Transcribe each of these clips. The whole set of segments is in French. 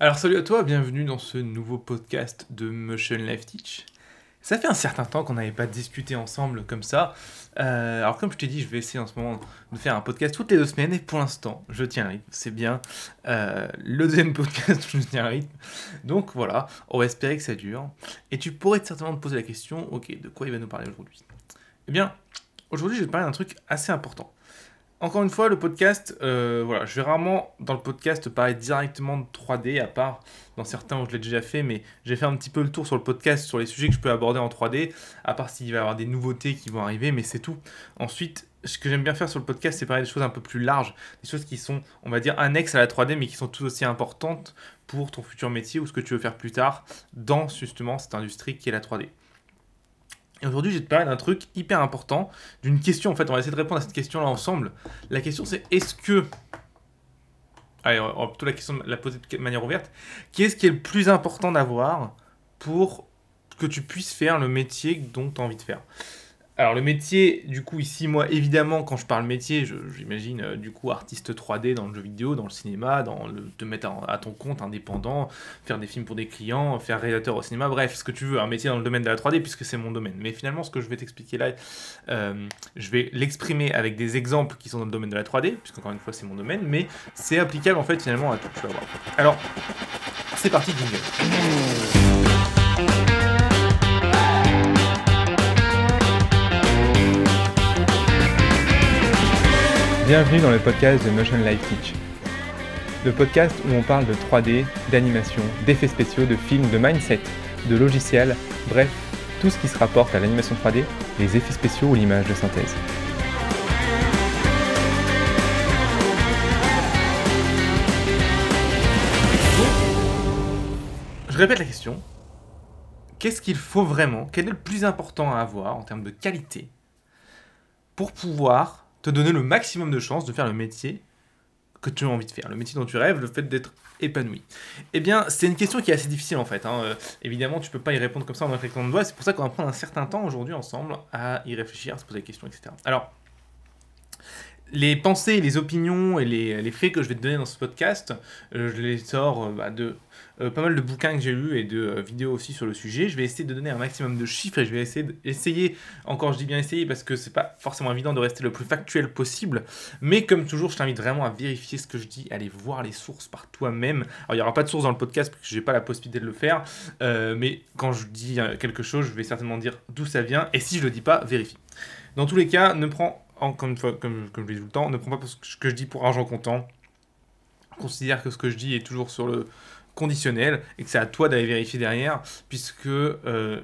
Alors salut à toi, bienvenue dans ce nouveau podcast de Motion Life Teach. Ça fait un certain temps qu'on n'avait pas discuté ensemble comme ça. Euh, alors comme je t'ai dit, je vais essayer en ce moment de faire un podcast toutes les deux semaines et pour l'instant, je tiens le rythme. C'est bien euh, le deuxième podcast où je tiens rythme. Donc voilà, on va espérer que ça dure. Et tu pourrais certainement te poser la question, ok, de quoi il va nous parler aujourd'hui? Eh bien, aujourd'hui je vais te parler d'un truc assez important. Encore une fois, le podcast, euh, voilà, je vais rarement dans le podcast parler directement de 3D, à part dans certains où je l'ai déjà fait, mais j'ai fait un petit peu le tour sur le podcast sur les sujets que je peux aborder en 3D, à part s'il va y avoir des nouveautés qui vont arriver, mais c'est tout. Ensuite, ce que j'aime bien faire sur le podcast, c'est parler des choses un peu plus larges, des choses qui sont, on va dire, annexes à la 3D, mais qui sont tout aussi importantes pour ton futur métier ou ce que tu veux faire plus tard dans justement cette industrie qui est la 3D. Et aujourd'hui, je vais te parler d'un truc hyper important, d'une question en fait. On va essayer de répondre à cette question-là ensemble. La question c'est est-ce que. Allez, on va plutôt la question la poser de manière ouverte. Qu'est-ce qui est le plus important d'avoir pour que tu puisses faire le métier dont tu as envie de faire? Alors le métier, du coup ici, moi évidemment quand je parle métier, j'imagine euh, du coup artiste 3D dans le jeu vidéo, dans le cinéma, dans le te mettre à, ton compte indépendant, faire des films pour des clients, faire réalisateur au cinéma, bref, ce que tu veux, un métier dans le domaine de la 3D puisque c'est mon domaine. Mais finalement ce que je vais t'expliquer là, euh, je vais l'exprimer avec des exemples qui sont dans le domaine de la 3D, puisqu'encore une fois c'est mon domaine, mais c'est applicable en fait finalement à tout, tu vas voir. Alors, c'est parti, jingle. Bienvenue dans le podcast de Motion Life Teach. Le podcast où on parle de 3D, d'animation, d'effets spéciaux, de films, de mindset, de logiciels, bref, tout ce qui se rapporte à l'animation 3D, les effets spéciaux ou l'image de synthèse. Je répète la question. Qu'est-ce qu'il faut vraiment Quel est le plus important à avoir en termes de qualité pour pouvoir te donner le maximum de chances de faire le métier que tu as envie de faire, le métier dont tu rêves, le fait d'être épanoui Eh bien, c'est une question qui est assez difficile en fait. Hein. Euh, évidemment, tu peux pas y répondre comme ça en un claquement de doigts. C'est pour ça qu'on va prendre un certain temps aujourd'hui ensemble à y réfléchir, à se poser des questions, etc. Alors, les pensées, les opinions et les, faits que je vais te donner dans ce podcast, euh, je les sors euh, bah, de euh, pas mal de bouquins que j'ai lus et de vidéos aussi sur le sujet. Je vais essayer de donner un maximum de chiffres et je vais essayer, essayer encore je dis bien essayer parce que c'est pas forcément évident de rester le plus factuel possible. Mais comme toujours, je t'invite vraiment à vérifier ce que je dis, aller voir les sources par toi-même. Alors il n'y aura pas de source dans le podcast parce que j'ai pas la possibilité de le faire. mais quand je dis quelque chose, je vais certainement dire d'où ça vient. Et si je le dis pas, vérifie. Dans tous les cas, ne prends une fois, comme, comme je dis tout le temps, ne prends pas ce que je dis pour argent comptant. Considère que ce que je dis est toujours sur le conditionnel et que c'est à toi d'aller vérifier derrière, puisque euh,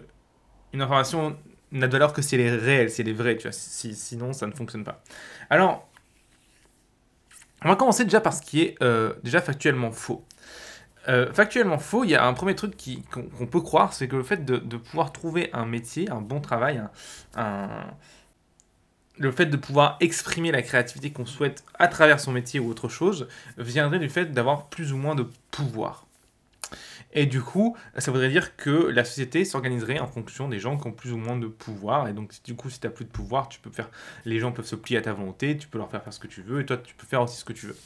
une information n'a de valeur que si elle est réelle, si elle est vraie, tu vois. sinon, ça ne fonctionne pas. Alors, on va commencer déjà par ce qui est euh, déjà factuellement faux. Euh, factuellement faux, il y a un premier truc qu'on peut croire, c'est que le fait de, pouvoir trouver un métier, un bon travail, le fait de pouvoir exprimer la créativité qu'on souhaite à travers son métier ou autre chose viendrait du fait d'avoir plus ou moins de pouvoir. Et du coup, ça voudrait dire que la société s'organiserait en fonction des gens qui ont plus ou moins de pouvoir. Et donc, du coup, si tu n'as plus de pouvoir, tu peux faire. Les gens peuvent se plier à ta volonté, tu peux leur faire faire ce que tu veux, et toi, tu peux faire aussi ce que tu veux.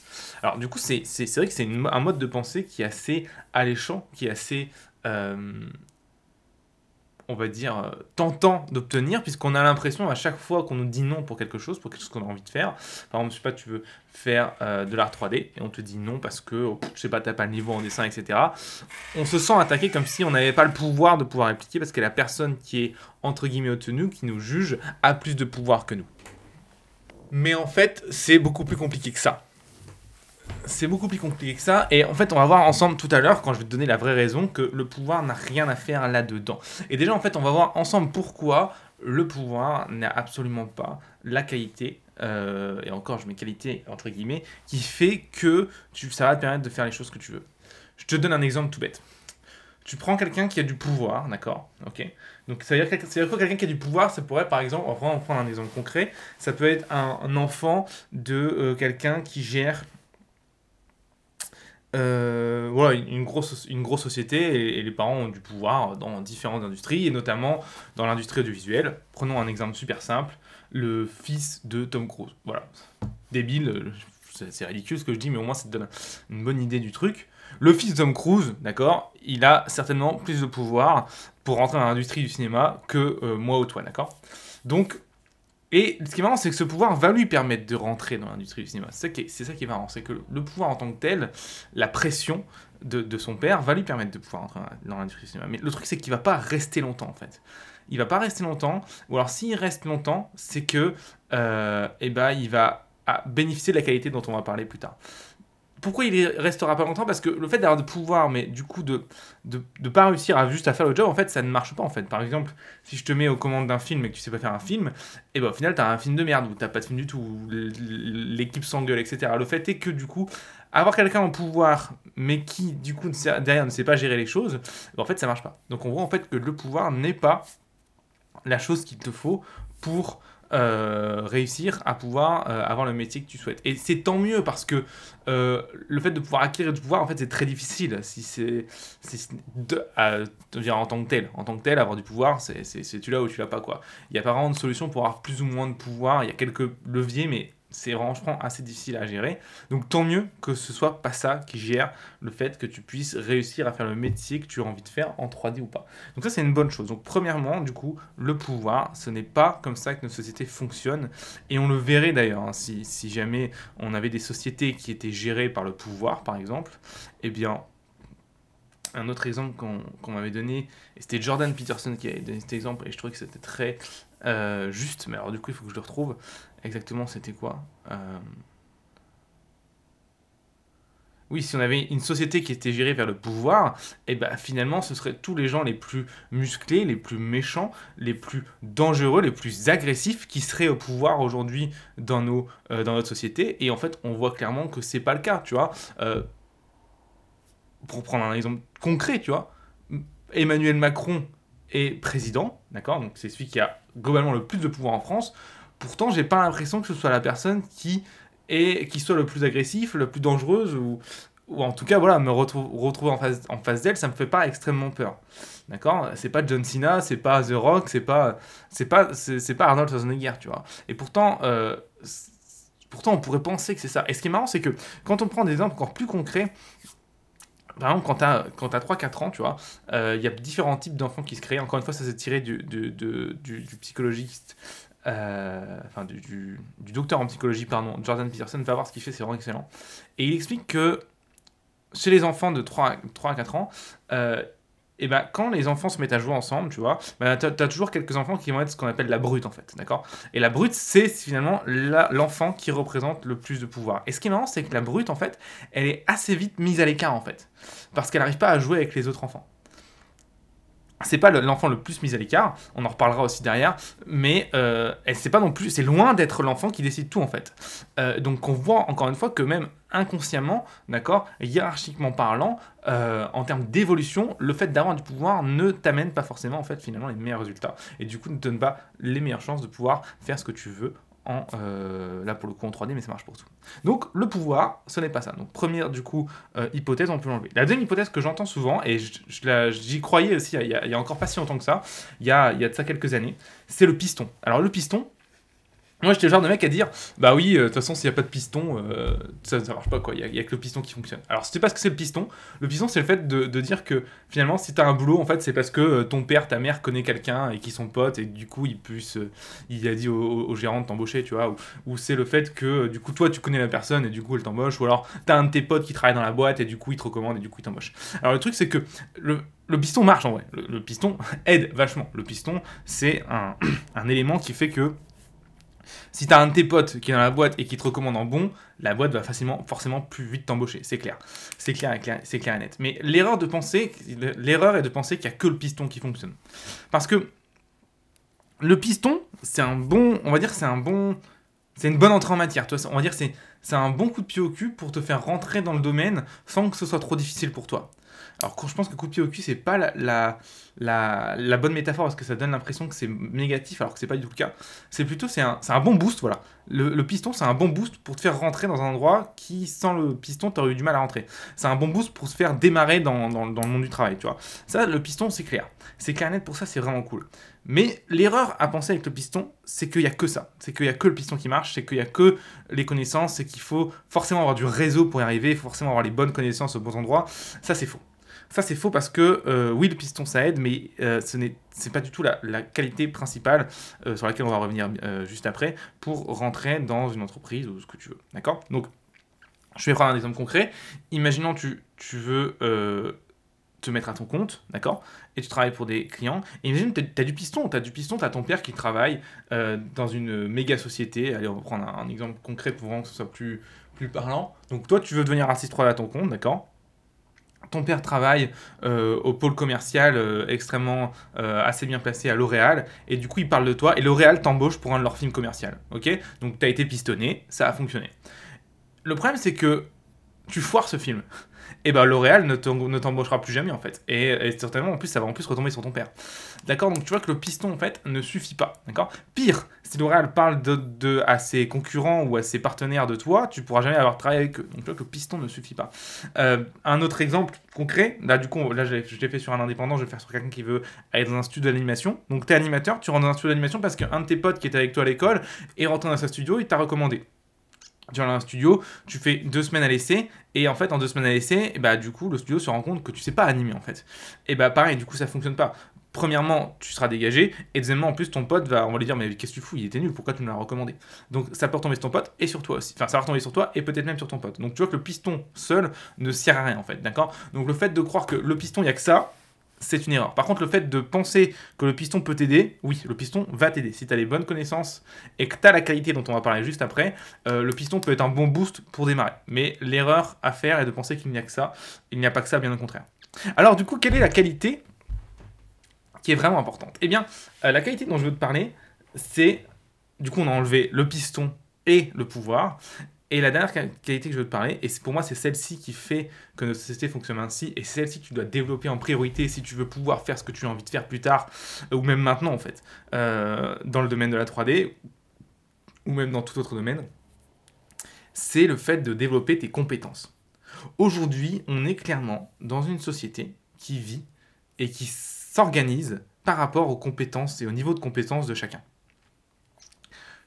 Alors, du coup, c'est vrai que c'est un mode de pensée qui est assez alléchant, qui est assez. Euh, on va dire, euh, tentant d'obtenir, puisqu'on a l'impression à chaque fois qu'on nous dit non pour quelque chose, pour quelque chose qu'on a envie de faire. Par exemple, je sais pas, tu veux faire euh, de l'art 3D et on te dit non parce que, oh, je sais pas, t'as pas le niveau en dessin, etc. On se sent attaqué comme si on n'avait pas le pouvoir de pouvoir appliquer parce que la personne qui est entre guillemets au qui nous juge, a plus de pouvoir que nous. Mais en fait, c'est beaucoup plus compliqué que ça c'est beaucoup plus compliqué que ça. Et en fait, on va voir ensemble tout à l'heure, quand je vais te donner la vraie raison, que le pouvoir n'a rien à faire là-dedans. Et déjà, en fait, on va voir ensemble pourquoi le pouvoir n'a absolument pas la qualité, euh, et encore, je mets qualité entre guillemets, qui fait que tu, ça va te permettre de faire les choses que tu veux. Je te donne un exemple tout bête. Tu prends quelqu'un qui a du pouvoir, d'accord Ok. Donc, ça veut dire, que quelqu'un qui a du pouvoir, ça pourrait, par exemple, on va prendre un exemple concret, ça peut être un, enfant de euh, quelqu'un qui gère euh, voilà, une grosse, une grosse société et, les parents ont du pouvoir dans différentes industries et notamment dans l'industrie audiovisuelle. Prenons un exemple super simple, le fils de Tom Cruise. Voilà, débile, c'est ridicule ce que je dis, mais au moins ça te donne une bonne idée du truc. Le fils de Tom Cruise, d'accord, il a certainement plus de pouvoir pour rentrer dans l'industrie du cinéma que euh, moi ou toi, d'accord? Donc, et ce qui est marrant, c'est que ce pouvoir va lui permettre de rentrer dans l'industrie du cinéma. C'est ça, qui est, marrant, c'est que le pouvoir en tant que tel, la pression de, son père va lui permettre de pouvoir rentrer dans l'industrie du cinéma. Mais le truc, c'est qu'il va pas rester longtemps, en fait. Il va pas rester longtemps, ou alors s'il reste longtemps, c'est que, euh, eh ben, il va à bénéficier de la qualité dont on va parler plus tard. Pourquoi il restera pas longtemps? Parce que le fait d'avoir de pouvoir, mais du coup de de, de pas réussir à juste à faire le job, en fait, ça ne marche pas en fait. Par exemple, si je te mets aux commandes d'un film et que tu sais pas faire un film, et eh ben au final t'as un film de merde ou t'as pas de film du tout, l'équipe s'engueule, etc. Le fait est que du coup, avoir quelqu'un au pouvoir, mais qui du coup derrière ne sait pas gérer les choses, ben, en fait ça marche pas. Donc on voit en fait que le pouvoir n'est pas la chose qu'il te faut pour euh, réussir à pouvoir euh, avoir le métier que tu souhaites. Et c'est tant mieux parce que euh, le fait de pouvoir acquérir du pouvoir, en fait, c'est très difficile. Si c'est en tant que tel, en tant que tel, avoir du pouvoir, c'est tu l'as ou tu l'as pas quoi. Il n'y a pas vraiment de solution pour avoir plus ou moins de pouvoir. Il y a quelques leviers, mais c'est franchement assez difficile à gérer. Donc tant mieux que ce soit pas ça qui gère le fait que tu puisses réussir à faire le métier que tu as envie de faire en 3D ou pas. Donc ça c'est une bonne chose. Donc premièrement, du coup, le pouvoir, ce n'est pas comme ça que notre société fonctionne. Et on le verrait d'ailleurs, hein, si, si, jamais on avait des sociétés qui étaient gérées par le pouvoir, par exemple, eh bien... Un autre exemple qu'on m'avait donné, et c'était Jordan Peterson qui avait donné cet exemple, et je trouvais que c'était très euh, juste, mais alors du coup il faut que je le retrouve exactement c'était quoi euh, Oui, si on avait une société qui était gérée vers le pouvoir, et eh ben finalement ce seraient tous les gens les plus musclés, les plus méchants, les plus dangereux, les plus agressifs qui seraient au pouvoir aujourd'hui dans, euh, dans notre société. Et en fait, on voit clairement que c'est pas le cas, tu vois. Euh, pour prendre un exemple concret, tu vois, Emmanuel Macron est président, d'accord? Donc c'est celui qui a globalement le plus de pouvoir en France. Pourtant, j'ai pas l'impression que ce soit la personne qui est qui soit le plus agressif, le plus dangereuse ou ou en tout cas voilà me retrouver en face en face d'elle, ça me fait pas extrêmement peur. D'accord? C'est pas John Cena, c'est pas The Rock, c'est pas c'est pas c'est pas Arnold Schwarzenegger, tu vois. Et pourtant euh, pourtant on pourrait penser que c'est ça. Et ce qui est marrant, c'est que quand on prend des exemples encore plus concrets, par exemple, quand tu as, 3-4 ans, tu vois, euh, il y a différents types d'enfants qui se créent. Encore une fois, ça s'est tiré du, du, du, du psychologiste euh, enfin du, docteur en psychologie, pardon, Jordan Peterson, va voir ce qu'il fait, c'est vraiment excellent. Et il explique que chez les enfants de 3, 3 à 4 ans, euh, et ben, quand les enfants se mettent à jouer ensemble, tu vois, ben, tu as, toujours quelques enfants qui vont être ce qu'on appelle la brute, en fait, d'accord? Et la brute, c'est finalement l'enfant qui représente le plus de pouvoir. Et ce qui est marrant, c'est que la brute, en fait, elle est assez vite mise à l'écart, en fait, parce qu'elle n'arrive pas à jouer avec les autres enfants c'est pas l'enfant le plus mis à l'écart, on en reparlera aussi derrière, mais euh, c'est pas non plus, c'est loin d'être l'enfant qui décide tout en fait. Euh, donc on voit encore une fois que même inconsciemment, d'accord, hiérarchiquement parlant, euh, en termes d'évolution, le fait d'avoir du pouvoir ne t'amène pas forcément en fait finalement les meilleurs résultats et du coup ne te donne pas les meilleures chances de pouvoir faire ce que tu veux euh, là pour le coup en 3D, mais ça marche pour tout. Donc le pouvoir, ce n'est pas ça. Donc première du coup euh, hypothèse, on peut l'enlever. La deuxième hypothèse que j'entends souvent, et j'y croyais aussi il y, a, encore pas si longtemps que ça, il y a, il y a de ça quelques années, c'est le piston. Alors le piston, moi, j'étais le genre de mec à dire, bah oui, euh, de toute façon, s'il n'y a pas de piston, euh, ça, ça marche pas, quoi. Il n'y a, que le piston qui fonctionne. Alors, c'était pas ce que c'est le piston. Le piston, c'est le fait de, de, dire que finalement, si tu as un boulot, en fait, c'est parce que euh, ton père, ta mère connaît quelqu'un et qui sont potes, et du coup, il, puisse, il a dit au, gérant de t'embaucher, tu vois. Ou, ou c'est le fait que, du coup, toi, tu connais la personne et du coup, elle t'embauche. Ou alors, tu as un de tes potes qui travaille dans la boîte et du coup, il te recommande et du coup, il t'embauche. Alors, le truc, c'est que le, le piston marche en vrai. Le, le piston aide vachement. Le piston, c'est un, un élément qui fait que si t'as un de tes potes qui est dans la boîte et qui te recommande en bon, la boîte va facilement, forcément plus vite t'embaucher, c'est clair. C'est clair, c'est clair et net. Mais l'erreur de penser, l'erreur est de penser qu'il n'y a que le piston qui fonctionne. Parce que le piston, c'est un bon, on va dire c'est un bon, c'est une bonne entrée en matière. On va dire c'est un bon coup de pied au cul pour te faire rentrer dans le domaine sans que ce soit trop difficile pour toi. Alors je pense que coup de pied au cul, c'est pas la, la, la, bonne métaphore parce que ça donne l'impression que c'est négatif alors que c'est pas du tout le cas. C'est plutôt c'est un, un, bon boost, voilà. Le, piston, c'est un bon boost pour te faire rentrer dans un endroit qui, sans le piston, t'aurais eu du mal à rentrer. C'est un bon boost pour se faire démarrer dans, dans, le monde du travail, tu vois. Ça, le piston, c'est clair. C'est clair net pour ça, c'est vraiment cool. Mais l'erreur à penser avec le piston, c'est qu'il n'y a que ça. C'est qu'il n'y a que le piston qui marche, c'est qu'il n'y a que les connaissances, c'est qu'il faut forcément avoir du réseau pour y arriver, forcément avoir les bonnes connaissances aux bons endroits. Ça, c'est faux. Ça, c'est faux parce que euh, oui, le piston, ça aide, mais euh, ce n'est pas du tout la, qualité principale euh, sur laquelle on va revenir juste après pour rentrer dans une entreprise ou ce que tu veux. D'accord? Donc, je vais prendre un exemple concret. Imaginons tu, tu veux te mettre à ton compte, d'accord? Et tu travailles pour des clients. Et imagine, tu as, du piston, tu as du piston, tu as ton père qui travaille dans une méga société. Allez, on va prendre un, exemple concret pour vraiment que ce soit plus, plus parlant. Donc toi, tu veux devenir assist 3 à ton compte, d'accord? Ton père travaille euh, au pôle commercial euh, extrêmement euh, assez bien placé à L'Oréal et du coup il parle de toi et L'Oréal t'embauche pour un de leurs films commerciaux. Donc tu as été pistonné, ça a fonctionné. Le problème c'est que tu foires ce film et eh ben L'Oréal ne t'embauchera plus jamais en fait. Et, certainement en plus ça va en plus retomber sur ton père. D'accord Donc tu vois que le piston en fait ne suffit pas. D'accord? Pire, si L'Oréal parle de, à ses concurrents ou à ses partenaires de toi, tu pourras jamais avoir travaillé avec eux. Donc tu vois que le piston ne suffit pas. Euh, un autre exemple concret, là du coup là je l'ai fait sur un indépendant, je vais faire sur quelqu'un qui veut aller dans un studio d'animation. Donc tu es animateur, tu rentres dans un studio d'animation parce qu'un de tes potes qui était avec toi à l'école est rentré dans ce studio, il t'a recommandé tu vas dans un studio, tu fais deux semaines à l'essai, et en fait, en deux semaines à l'essai, bah, du coup, le studio se rend compte que tu sais pas animer, en fait. Et bah, pareil, du coup, ça fonctionne pas. Premièrement, tu seras dégagé, et deuxièmement, en plus, ton pote va, on va lui dire, mais qu'est-ce que tu fous, il était nul, pourquoi tu me l'as recommandé? Donc, ça peut retomber sur ton pote et sur toi aussi. Enfin, ça va retomber sur toi et peut-être même sur ton pote. Donc, tu vois que le piston seul ne sert à rien, en fait, d'accord? Donc, le fait de croire que le piston, il n'y a que ça, c'est une erreur. Par contre, le fait de penser que le piston peut t'aider, oui, le piston va t'aider. Si tu as les bonnes connaissances et que tu as la qualité dont on va parler juste après, euh, le piston peut être un bon boost pour démarrer. Mais l'erreur à faire est de penser qu'il n'y a que ça. Il n'y a pas que ça, bien au contraire. Alors, du coup, quelle est la qualité qui est vraiment importante? Eh bien, euh, la qualité dont je veux te parler, c'est. Du coup, on a enlevé le piston et le pouvoir. Et la dernière qualité que je veux te parler, et pour moi c'est celle-ci qui fait que notre société fonctionne ainsi, et c'est celle-ci que tu dois développer en priorité si tu veux pouvoir faire ce que tu as envie de faire plus tard, ou même maintenant en fait, euh, dans le domaine de la 3D, ou même dans tout autre domaine, c'est le fait de développer tes compétences. Aujourd'hui, on est clairement dans une société qui vit et qui s'organise par rapport aux compétences et au niveau de compétences de chacun.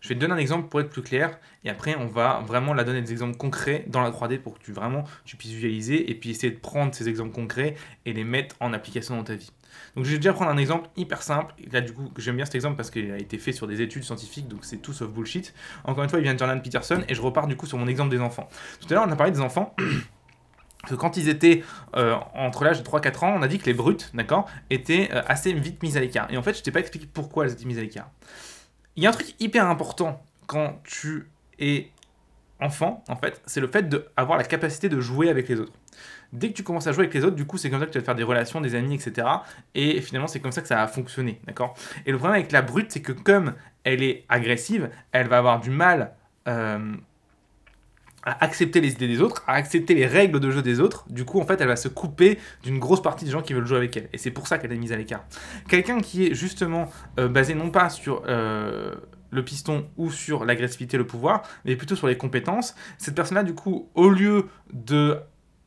Je vais te donner un exemple pour être plus clair et après on va vraiment la donner des exemples concrets dans la 3D pour que tu vraiment puisses visualiser et puis essayer de prendre ces exemples concrets et les mettre en application dans ta vie. Donc je vais déjà prendre un exemple hyper simple. Là du coup j'aime bien cet exemple parce qu'il a été fait sur des études scientifiques donc c'est tout sauf bullshit. Encore une fois il vient de Jordan Peterson et je repars du coup sur mon exemple des enfants. Tout à l'heure on a parlé des enfants. que quand ils étaient euh, entre l'âge de 3-4 ans, on a dit que les brutes, d'accord, étaient euh, assez vite mises à l'écart. Et en fait, je t'ai pas expliqué pourquoi elles étaient mises à l'écart. Il y a un truc hyper important quand tu es enfant, en fait, c'est le fait d'avoir la capacité de jouer avec les autres. Dès que tu commences à jouer avec les autres, du coup, c'est comme ça que tu vas faire des relations, des amis, etc. Et finalement, c'est comme ça que ça a fonctionné, d'accord? Et le problème avec la brute, c'est que comme elle est agressive, elle va avoir du mal euh, à accepter les idées des autres, à accepter les règles de jeu des autres. Du coup, en fait, elle va se couper d'une grosse partie des gens qui veulent jouer avec elle. Et c'est pour ça qu'elle est mise à l'écart. Quelqu'un qui est justement euh, basé non pas sur euh, le piston ou sur l'agressivité, le pouvoir, mais plutôt sur les compétences, cette personne-là, du coup, au lieu de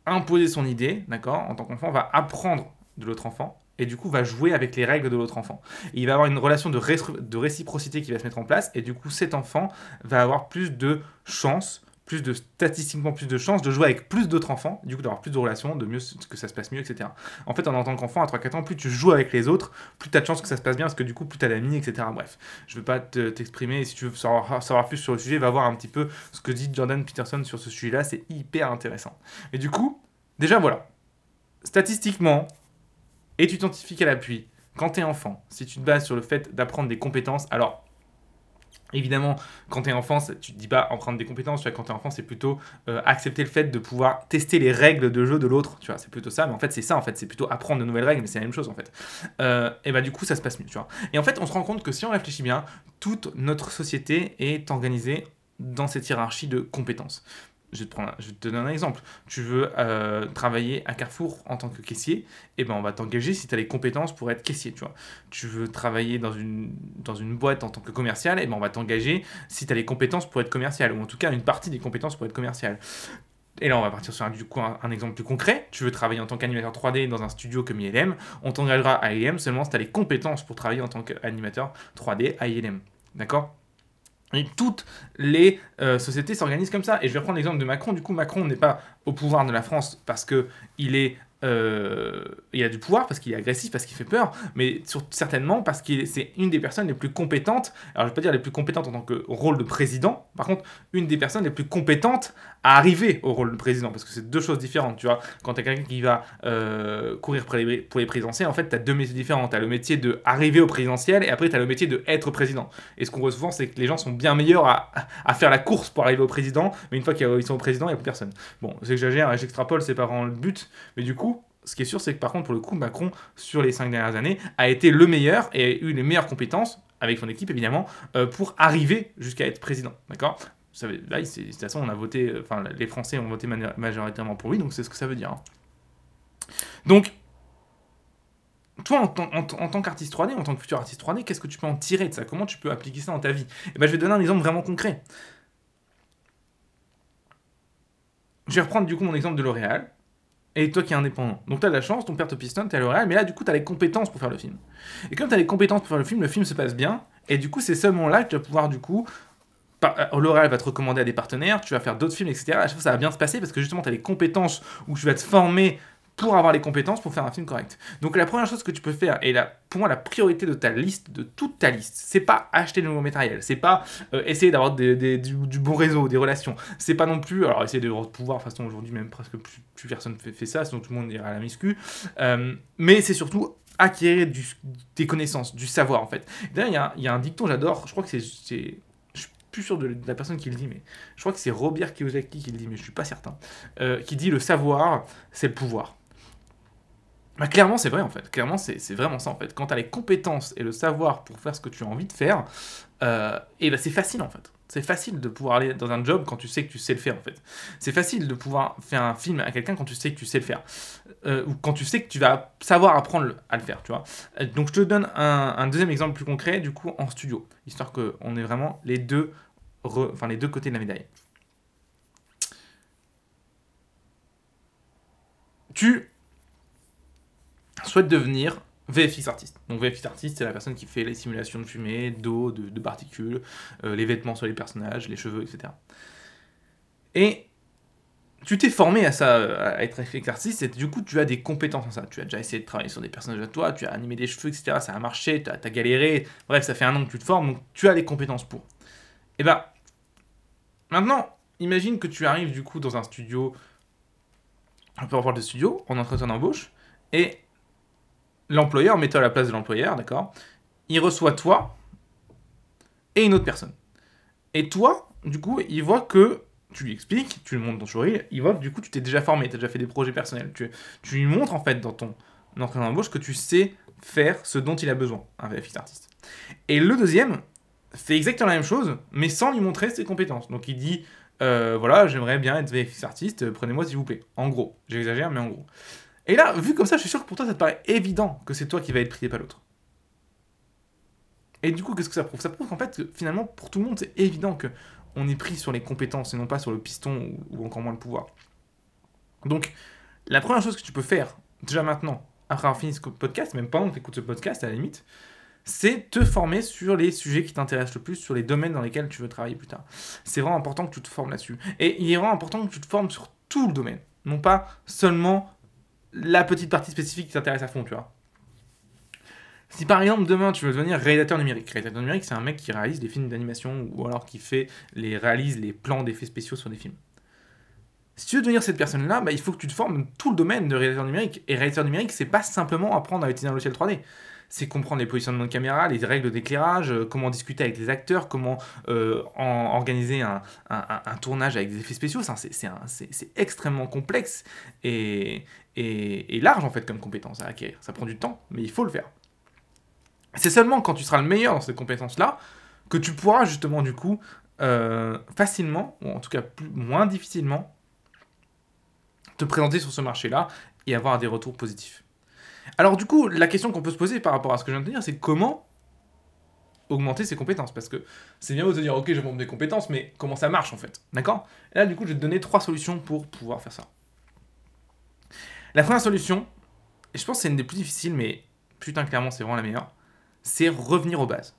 imposer son idée, d'accord, en tant qu'enfant, va apprendre de l'autre enfant et du coup va jouer avec les règles de l'autre enfant. il va avoir une relation de, de réciprocité qui va se mettre en place et du coup cet enfant va avoir plus de chances plus de statistiquement plus de chances de jouer avec plus d'autres enfants, du coup d'avoir plus de relations, de mieux que ça se passe mieux, etc. En fait, en tant qu'enfant à 3-4 ans, plus tu joues avec les autres, plus tu as de chances que ça se passe bien, parce que du coup, plus tu as d'amis, etc. Bref, je ne veux pas t'exprimer, si tu veux savoir, savoir, plus sur le sujet, va voir un petit peu ce que dit Jordan Peterson sur ce sujet-là, c'est hyper intéressant. Et du coup, déjà voilà, statistiquement, étude scientifique à l'appui, quand tu es enfant, si tu te bases sur le fait d'apprendre des compétences, alors Évidemment, quand tu es enfant, tu te dis pas prendre des compétences, tu vois, quand tu es enfant, c'est plutôt euh, accepter le fait de pouvoir tester les règles de jeu de l'autre, tu vois, c'est plutôt ça, mais en fait, c'est ça, en fait, c'est plutôt apprendre de nouvelles règles, mais c'est la même chose, en fait. Euh, et bah, du coup, ça se passe mieux. Et en fait, on se rend compte que si on réfléchit bien, toute notre société est organisée dans cette hiérarchie de compétences je vais, te donner un exemple. Tu veux euh, travailler à Carrefour en tant que caissier, et eh ben on va t'engager si tu as les compétences pour être caissier, tu vois. Tu veux travailler dans une, boîte en tant que commercial, et eh ben on va t'engager si tu as les compétences pour être commercial, ou en tout cas une partie des compétences pour être commercial. Et là, on va partir sur un, exemple plus concret. Tu veux travailler en tant qu'animateur 3D dans un studio comme ILM, on t'engagera à ILM seulement si tu as les compétences pour travailler en tant qu'animateur 3D à ILM. D'accord? Toutes les euh, sociétés s'organisent comme ça. Et je vais reprendre l'exemple de Macron. Du coup, Macron n'est pas au pouvoir de la France parce que il est euh, il a du pouvoir parce qu'il est agressif, parce qu'il fait peur, mais certainement parce que c'est une des personnes les plus compétentes, alors je ne vais pas dire les plus compétentes en tant que rôle de président, par contre, une des personnes les plus compétentes arriver au rôle de président, parce que c'est deux choses différentes, tu vois. Quand tu as quelqu'un qui va euh, courir pour les, pour les présidentielles, en fait, tu as deux métiers différents. Tu as le métier d'arriver au présidentiel, et après, tu as le métier d'être président. Et ce qu'on voit souvent, c'est que les gens sont bien meilleurs à, faire la course pour arriver au président, mais une fois qu'ils sont au président, il n'y a plus personne. Bon, j'exagère, j'extrapole, c'est pas vraiment le but, mais du coup, ce qui est sûr, c'est que par contre, pour le coup, Macron, sur les cinq dernières années, a été le meilleur et a eu les meilleures compétences, avec son équipe évidemment, euh, pour arriver jusqu'à être président. D'accord? Là, de toute façon, on a voté, euh, enfin, les Français ont voté majoritairement pour lui, donc c'est ce que ça veut dire. Hein. Donc, toi, en, tant qu'artiste 3D, en tant que futur artiste 3D, qu'est-ce que tu peux en tirer de ça? Comment tu peux appliquer ça dans ta vie? Et eh ben, Je vais donner un exemple vraiment concret. Je vais reprendre du coup mon exemple de L'Oréal et toi qui es indépendant. Donc tu as de la chance, ton père te pistonne, tu es à L'Oréal, mais là du coup tu as les compétences pour faire le film. Et comme tu as les compétences pour faire le film, le film se passe bien, et du coup c'est seulement là que tu vas pouvoir du coup... Euh, L'Oréal va te recommander à des partenaires, tu vas faire d'autres films, etc. À chaque fois ça va bien se passer parce que justement tu as les compétences où tu vas te former pour avoir les compétences pour faire un film correct. Donc la première chose que tu peux faire, et pour moi la priorité de ta liste, de toute ta liste, c'est pas acheter de nouveaux matériel, c'est pas euh, essayer d'avoir du, bon réseau, des relations, c'est pas non plus, alors essayer de pouvoir, de toute façon aujourd'hui même presque plus, personne fait, fait, ça, sinon tout le monde ira à la miscu, euh, mais c'est surtout acquérir des connaissances, du savoir en fait. D'ailleurs il y, y, a un dicton, j'adore, je crois que c'est plus sûr de, la personne qui le dit, mais je crois que c'est Robert Kiyosaki qui le dit, mais je suis pas certain, euh, qui dit le savoir, c'est le pouvoir. Bah, clairement, c'est vrai en fait. Clairement, c'est vraiment ça en fait. Quand tu as les compétences et le savoir pour faire ce que tu as envie de faire, euh, et bah, c'est facile en fait. C'est facile de pouvoir aller dans un job quand tu sais que tu sais le faire en fait. C'est facile de pouvoir faire un film à quelqu'un quand tu sais que tu sais le faire. Euh, ou quand tu sais que tu vas savoir apprendre à le faire, tu vois. Euh, donc je te donne un, deuxième exemple plus concret, du coup en studio, histoire qu'on ait vraiment les deux, enfin, les deux côtés de la médaille. Tu souhaite devenir VFX artiste. Donc VFX artiste, c'est la personne qui fait les simulations de fumée, d'eau, de, particules, euh, les vêtements sur les personnages, les cheveux, etc. Et tu t'es formé à ça, à être VFX artiste, et du coup tu as des compétences en ça. Tu as déjà essayé de travailler sur des personnages à toi, tu as animé des cheveux, etc. Ça a marché, tu as, galéré. Bref, ça fait un an que tu te formes, donc tu as les compétences pour. Et bah, maintenant, imagine que tu arrives du coup dans un studio, un peu importe de studio, en entretien d'embauche, et l'employeur, mets-toi à la place de l'employeur, d'accord? Il reçoit toi et une autre personne. Et toi, du coup, il voit que tu lui expliques, tu lui montres ton showreel, il voit que du coup, tu t'es déjà formé, tu as déjà fait des projets personnels. Tu, lui montres en fait dans ton entraînement d'embauche que tu sais faire ce dont il a besoin, un VFX artiste. Et le deuxième fait exactement la même chose, mais sans lui montrer ses compétences. Donc il dit, euh, voilà, j'aimerais bien être VFX artiste, prenez-moi s'il vous plaît. En gros, j'exagère, mais en gros. Et là, vu comme ça, je suis sûr que pour toi, ça te paraît évident que c'est toi qui va être pris et pas l'autre. Et du coup, qu'est-ce que ça prouve? Ça prouve qu'en fait, finalement, pour tout le monde, c'est évident que on est pris sur les compétences et non pas sur le piston ou, encore moins le pouvoir. Donc, la première chose que tu peux faire, déjà maintenant, après avoir fini ce podcast, même pendant que tu écoutes ce podcast, à la limite, c'est te former sur les sujets qui t'intéressent le plus, sur les domaines dans lesquels tu veux travailler plus tard. C'est vraiment important que tu te formes là-dessus. Et il est vraiment important que tu te formes sur tout le domaine, non pas seulement la petite partie spécifique qui t'intéresse à fond, tu vois. Si par exemple demain tu veux devenir réalisateur numérique, réalisateur numérique c'est un mec qui réalise des films d'animation ou alors qui fait les réalise les plans d'effets spéciaux sur des films. Si tu veux devenir cette personne-là, bah, il faut que tu te formes tout le domaine de réalisateur numérique. Et réalisateur numérique, c'est pas simplement apprendre à utiliser un logiciel 3D c'est comprendre les positionnements de caméra, les règles d'éclairage, euh, comment discuter avec les acteurs, comment euh, organiser un, tournage avec des effets spéciaux. C'est extrêmement complexe et, large en fait comme compétence à acquérir. Ça prend du temps, mais il faut le faire. C'est seulement quand tu seras le meilleur dans ces compétences-là que tu pourras justement du coup euh, facilement, ou en tout cas moins difficilement, te présenter sur ce marché-là et avoir des retours positifs. Alors du coup, la question qu'on peut se poser par rapport à ce que je viens de dire, c'est comment augmenter ses compétences? Parce que c'est bien de se dire, ok, je monte des compétences, mais comment ça marche en fait? D'accord? Là, du coup, je vais te donner trois solutions pour pouvoir faire ça. La première solution, et je pense que c'est une des plus difficiles, mais putain, clairement, c'est vraiment la meilleure, c'est revenir aux bases.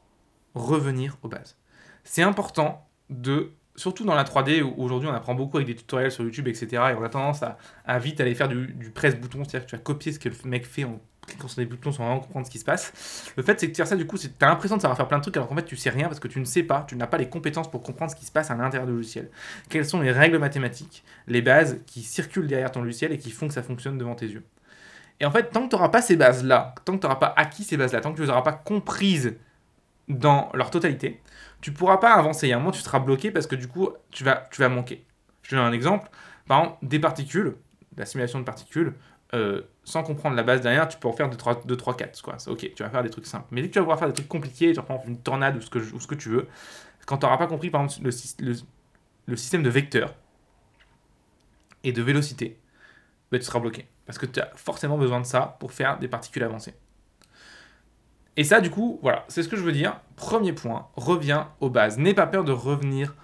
Revenir aux bases. c'est important de surtout dans la 3D, où aujourd'hui on apprend beaucoup avec des tutoriels sur YouTube, etc. Et on a tendance à, vite aller faire du, presse-bouton, c'est-à-dire que tu vas copier ce que le mec fait en cliquant sur des boutons sans vraiment comprendre ce qui se passe. Le fait, c'est que faire ça, du coup, tu as l'impression de savoir faire plein de trucs, alors qu'en fait, tu sais rien parce que tu ne sais pas, tu n'as pas les compétences pour comprendre ce qui se passe à l'intérieur du logiciel. Quelles sont les règles mathématiques, les bases qui circulent derrière ton logiciel et qui font que ça fonctionne devant tes yeux? Et en fait, tant que tu n'auras pas ces bases-là, tant que tu n'auras pas acquis ces bases-là, tant que tu ne les auras pas comprises dans leur totalité, tu pourras pas avancer. Il y a un moment, tu seras bloqué parce que du coup, tu vas, tu vas manquer. Je te donne un exemple. Par exemple, des particules, la simulation de particules, euh, sans comprendre la base derrière, tu peux en faire 2, 3, 2, 3 4. Quoi. Ok, tu vas faire des trucs simples. Mais dès que tu vas vouloir faire des trucs compliqués, tu vas une tornade ou ce que, ou ce que tu veux, quand tu n'auras pas compris, par exemple, le, le, le, système de vecteurs et de vélocité, bah, tu seras bloqué. Parce que tu as forcément besoin de ça pour faire des particules avancées. Et ça, du coup, voilà, c'est ce que je veux dire. Premier point, reviens aux bases. N'aie pas peur de revenir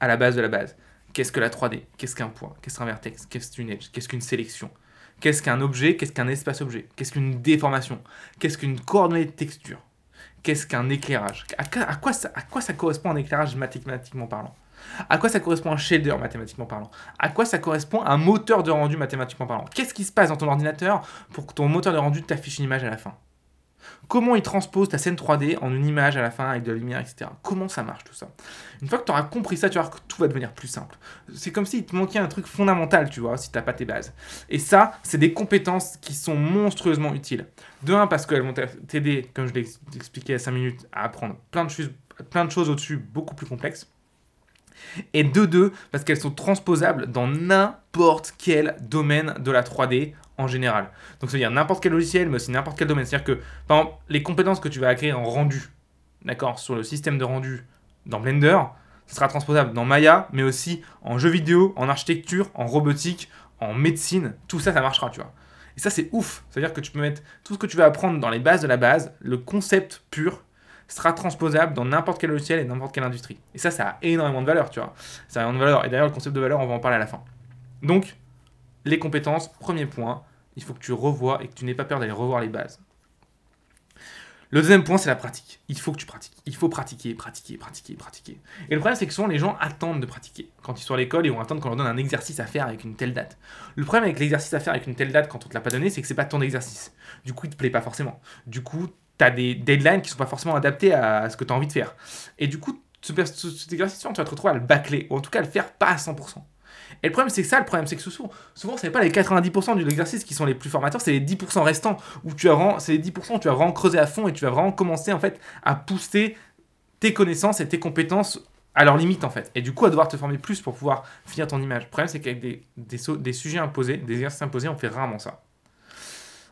à la base de la base. Qu'est-ce que la 3D Qu'est-ce qu'un point? Qu'est-ce qu'un vertex? Qu'est-ce qu'une edge? Qu'est-ce qu'une sélection? Qu'est-ce qu'un objet? Qu'est-ce qu'un espace-objet Qu'est-ce qu'une déformation? Qu'est-ce qu'une coordonnée de texture? Qu'est-ce qu'un éclairage? À, quoi ça, à quoi ça correspond un éclairage mathématiquement parlant? À quoi ça correspond un shader mathématiquement parlant? À quoi ça correspond un moteur de rendu mathématiquement parlant? Qu'est-ce qui se passe dans ton ordinateur pour que ton moteur de rendu t'affiche une image à la fin? Comment il transpose ta scène 3D en une image à la fin avec de la lumière, etc. Comment ça marche tout ça? Une fois que tu auras compris ça, tu vas voir que tout va devenir plus simple. C'est comme s'il te manquait un truc fondamental, tu vois, si tu n'as pas tes bases. Et ça, c'est des compétences qui sont monstrueusement utiles. De un, parce qu'elles vont t'aider, comme je l'ai expliqué à 5 minutes, à apprendre plein de choses, plein de choses au-dessus beaucoup plus complexes. Et de deux, parce qu'elles sont transposables dans n'importe quel domaine de la 3D en général. Donc, c'est-à-dire n'importe quel logiciel, mais aussi n'importe quel domaine. C'est-à-dire que, par exemple, les compétences que tu vas acquérir en rendu, d'accord, sur le système de rendu dans Blender, ce sera transposable dans Maya, mais aussi en jeux vidéo, en architecture, en robotique, en médecine. Tout ça, ça marchera, tu vois. Et ça, c'est ouf. C'est-à-dire que tu peux mettre tout ce que tu vas apprendre dans les bases de la base, le concept pur, sera transposable dans n'importe quel logiciel et n'importe quelle industrie. Et ça, ça a énormément de valeur, tu vois. Ça a énormément de valeur. Et d'ailleurs, le concept de valeur, on va en parler à la fin. Donc, les compétences, premier point, il faut que tu revoies et que tu n'aies pas peur d'aller revoir les bases. Le deuxième point, c'est la pratique. Il faut que tu pratiques. Il faut pratiquer, pratiquer, pratiquer, pratiquer. Et le problème, c'est que souvent, les gens attendent de pratiquer. Quand ils sont à l'école, ils vont attendre qu'on leur donne un exercice à faire avec une telle date. Le problème avec l'exercice à faire avec une telle date, quand on te l'a pas donné, c'est que c'est pas ton exercice. Du coup, il te plaît pas forcément. Du coup, tu as des deadlines qui sont pas forcément adaptés à ce que tu as envie de faire. Et du coup, cet exercice, tu vas te retrouver à le bâcler, ou en tout cas à le faire pas à 100%. Et le problème, c'est que ça, le problème, c'est que souvent, souvent c'est pas les 90% de l'exercice qui sont les plus formateurs, c'est les 10% restants où tu as c'est les 10% où tu vas vraiment creuser à fond et tu vas vraiment commencer en fait à pousser tes connaissances et tes compétences à leur limite en fait. Et du coup, à devoir te former plus pour pouvoir finir ton image. Le problème, c'est qu'avec des, des, des sujets imposés, des exercices imposés, on fait rarement ça.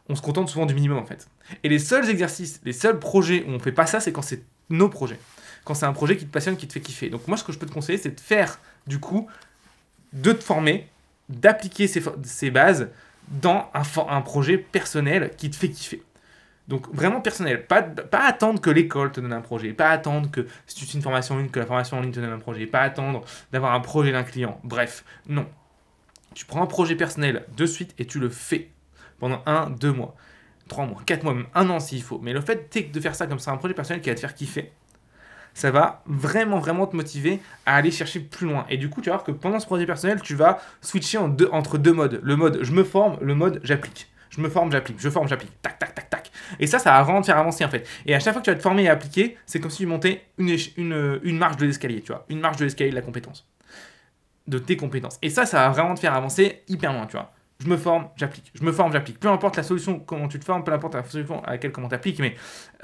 On se contente souvent du minimum en fait. Et les seuls exercices, les seuls projets où on fait pas ça, c'est quand c'est nos projets. Quand c'est un projet qui te passionne, qui te fait kiffer. Donc moi, ce que je peux te conseiller, c'est de faire du coup de te former, d'appliquer ces, bases dans un, un, projet personnel qui te fait kiffer. Donc vraiment personnel, pas, pas attendre que l'école te donne un projet, pas attendre que si tu fais une formation en ligne, que la formation en ligne te donne un projet, pas attendre d'avoir un projet d'un client. Bref, non. Tu prends un projet personnel de suite et tu le fais pendant un, deux mois, trois mois, quatre mois, même un an s'il faut. Mais le fait de faire ça comme ça, un projet personnel qui va te faire kiffer, ça va vraiment, vraiment te motiver à aller chercher plus loin. Et du coup, tu vas voir que pendant ce projet personnel, tu vas switcher entre deux modes. Le mode je me forme, le mode j'applique. Je me forme, j'applique, je forme, j'applique. Tac, tac, tac, tac. Et ça, ça va vraiment te faire avancer en fait. Et à chaque fois que tu vas te former et appliquer, c'est comme si tu montais une, une, une marche de l'escalier, tu vois. Une marche de l'escalier de la compétence. De tes compétences. Et ça, ça va vraiment te faire avancer hyper loin, tu vois je me forme, j'applique. Je me forme, j'applique. Peu importe la solution, comment tu te formes, peu importe la solution à laquelle comment tu appliques, mais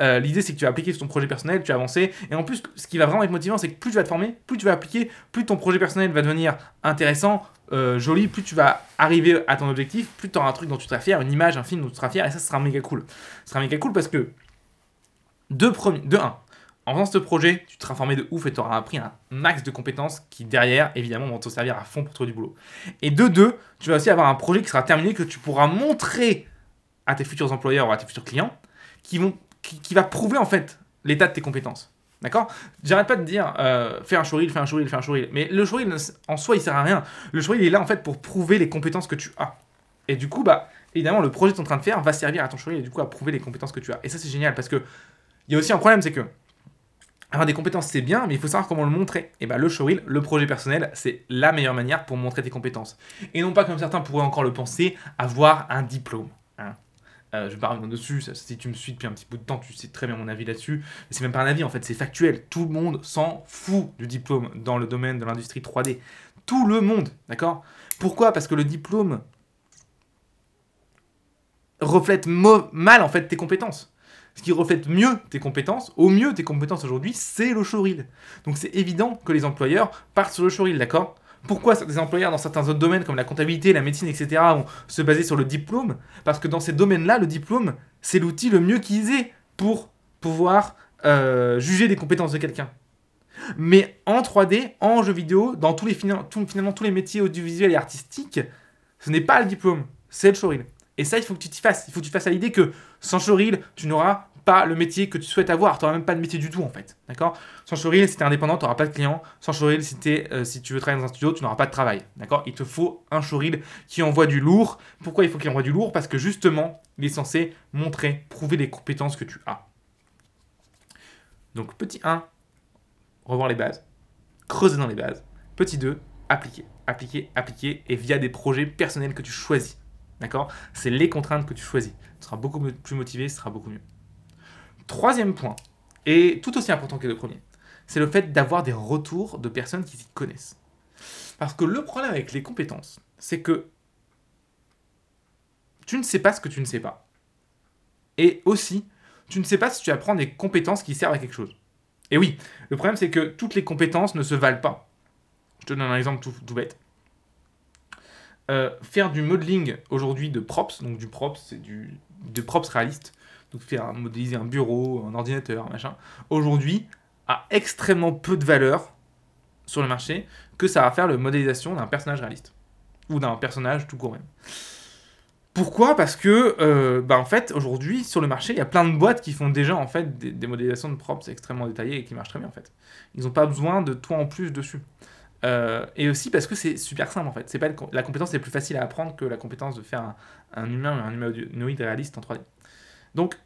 euh, l'idée c'est que tu vas appliquer ton projet personnel, tu vas avancer. Et en plus, ce qui va vraiment être motivant, c'est que plus tu vas te former, plus tu vas appliquer, plus ton projet personnel va devenir intéressant, euh, joli, plus tu vas arriver à ton objectif, plus tu auras un truc dont tu seras fier, une image, un film dont tu seras fier, et ça, ce sera méga cool. Ce sera méga cool parce que, de, premier, de un, en faisant ce projet, tu te seras formé de ouf et tu auras appris un max de compétences qui, derrière, évidemment, vont te servir à fond pour trouver du boulot. Et de deux, tu vas aussi avoir un projet qui sera terminé que tu pourras montrer à tes futurs employeurs ou à tes futurs clients qui, vont, qui, va prouver en fait l'état de tes compétences. D'accord? J'arrête pas de dire euh, fais un showreel, fais un showreel, fais un showreel. Mais le showreel en soi, il sert à rien. Le showreel est là en fait pour prouver les compétences que tu as. Et du coup, bah, évidemment, le projet que tu es en train de faire va servir à ton showreel et du coup à prouver les compétences que tu as. Et ça, c'est génial parce que il y a aussi un problème, c'est que avoir des compétences, c'est bien, mais il faut savoir comment le montrer. Et bah, le showreel, le projet personnel, c'est la meilleure manière pour montrer tes compétences. Et non pas, comme certains pourraient encore le penser, avoir un diplôme. Hein. Euh, je parle dessus, si tu me suis depuis un petit bout de temps, tu sais très bien mon avis là-dessus. Mais c'est même pas un avis, en fait, c'est factuel. Tout le monde s'en fout du diplôme dans le domaine de l'industrie 3D. Tout le monde, d'accord? Pourquoi? Parce que le diplôme reflète mal, en fait, tes compétences ce qui reflète mieux tes compétences, au mieux tes compétences aujourd'hui, c'est le showreel. Donc c'est évident que les employeurs partent sur le showreel, d'accord? Pourquoi des employeurs dans certains autres domaines comme la comptabilité, la médecine, etc. vont se baser sur le diplôme? Parce que dans ces domaines-là, le diplôme, c'est l'outil le mieux qu'ils aient pour pouvoir euh, juger des compétences de quelqu'un. Mais en 3D, en jeu vidéo, dans tous les, finalement tous les métiers audiovisuels et artistiques, ce n'est pas le diplôme, c'est le showreel. Et ça, il faut que tu t'y fasses. Il faut que tu fasses à l'idée que sans showreel, tu n'auras pas le métier que tu souhaites avoir. Tu n'auras même pas de métier du tout, en fait. D'accord? Sans showreel, si tu es indépendant, tu n'auras pas de client. Sans showreel, si, euh, si tu veux travailler dans un studio, tu n'auras pas de travail. D'accord? Il te faut un showreel qui envoie du lourd. Pourquoi il faut qu'il envoie du lourd? Parce que justement, il est censé montrer, prouver les compétences que tu as. Donc, petit 1, revoir les bases. Creuser dans les bases. Petit 2, appliquer. Appliquer, appliquer. Et via des projets personnels que tu choisis. D'accord? C'est les contraintes que tu choisis. Tu seras beaucoup plus motivé, ce sera beaucoup mieux. Troisième point, et tout aussi important que le premier, c'est le fait d'avoir des retours de personnes qui s'y connaissent. Parce que le problème avec les compétences, c'est que tu ne sais pas ce que tu ne sais pas. Et aussi, tu ne sais pas si tu apprends des compétences qui servent à quelque chose. Et oui, le problème c'est que toutes les compétences ne se valent pas. Je te donne un exemple tout bête. Euh, faire du modeling aujourd'hui de props, donc du props, c'est du props réaliste, donc faire modéliser un bureau, un ordinateur, machin, aujourd'hui a extrêmement peu de valeur sur le marché que ça va faire la modélisation d'un personnage réaliste ou d'un personnage tout court même. Pourquoi? Parce que, euh, bah en fait, aujourd'hui, sur le marché, il y a plein de boîtes qui font déjà en fait des, des modélisations de props extrêmement détaillées et qui marchent très bien en fait. Ils n'ont pas besoin de toi en plus dessus. Euh, et aussi parce que c'est super simple en fait. C'est pas la compétence est plus facile à apprendre que la compétence de faire un, humain ou un humanoïde réaliste en 3D. Donc,